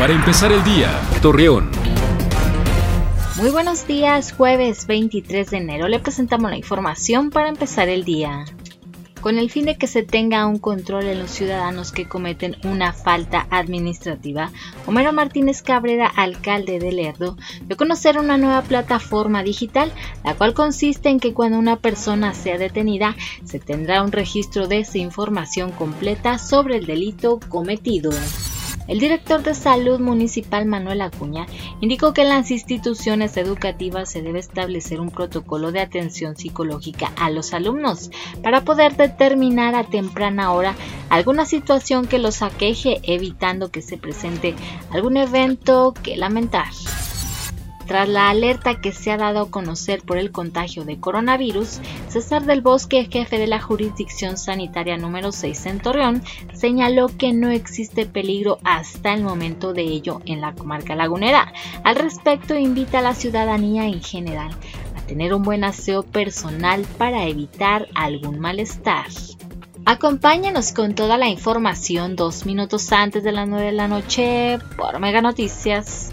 Para empezar el día, Torreón. Muy buenos días, jueves 23 de enero le presentamos la información para empezar el día. Con el fin de que se tenga un control en los ciudadanos que cometen una falta administrativa, Homero Martínez Cabrera, alcalde de Lerdo, dio a conocer una nueva plataforma digital, la cual consiste en que cuando una persona sea detenida, se tendrá un registro de esa información completa sobre el delito cometido. El director de Salud Municipal Manuel Acuña indicó que en las instituciones educativas se debe establecer un protocolo de atención psicológica a los alumnos para poder determinar a temprana hora alguna situación que los aqueje evitando que se presente algún evento que lamentar. Tras la alerta que se ha dado a conocer por el contagio de coronavirus, César del Bosque, jefe de la jurisdicción sanitaria número 6 en Torreón, señaló que no existe peligro hasta el momento de ello en la comarca lagunera. Al respecto, invita a la ciudadanía en general a tener un buen aseo personal para evitar algún malestar. Acompáñanos con toda la información dos minutos antes de las 9 de la noche por Mega Noticias.